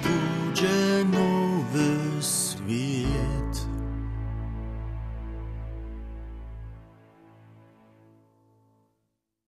taki budzie nowy świat.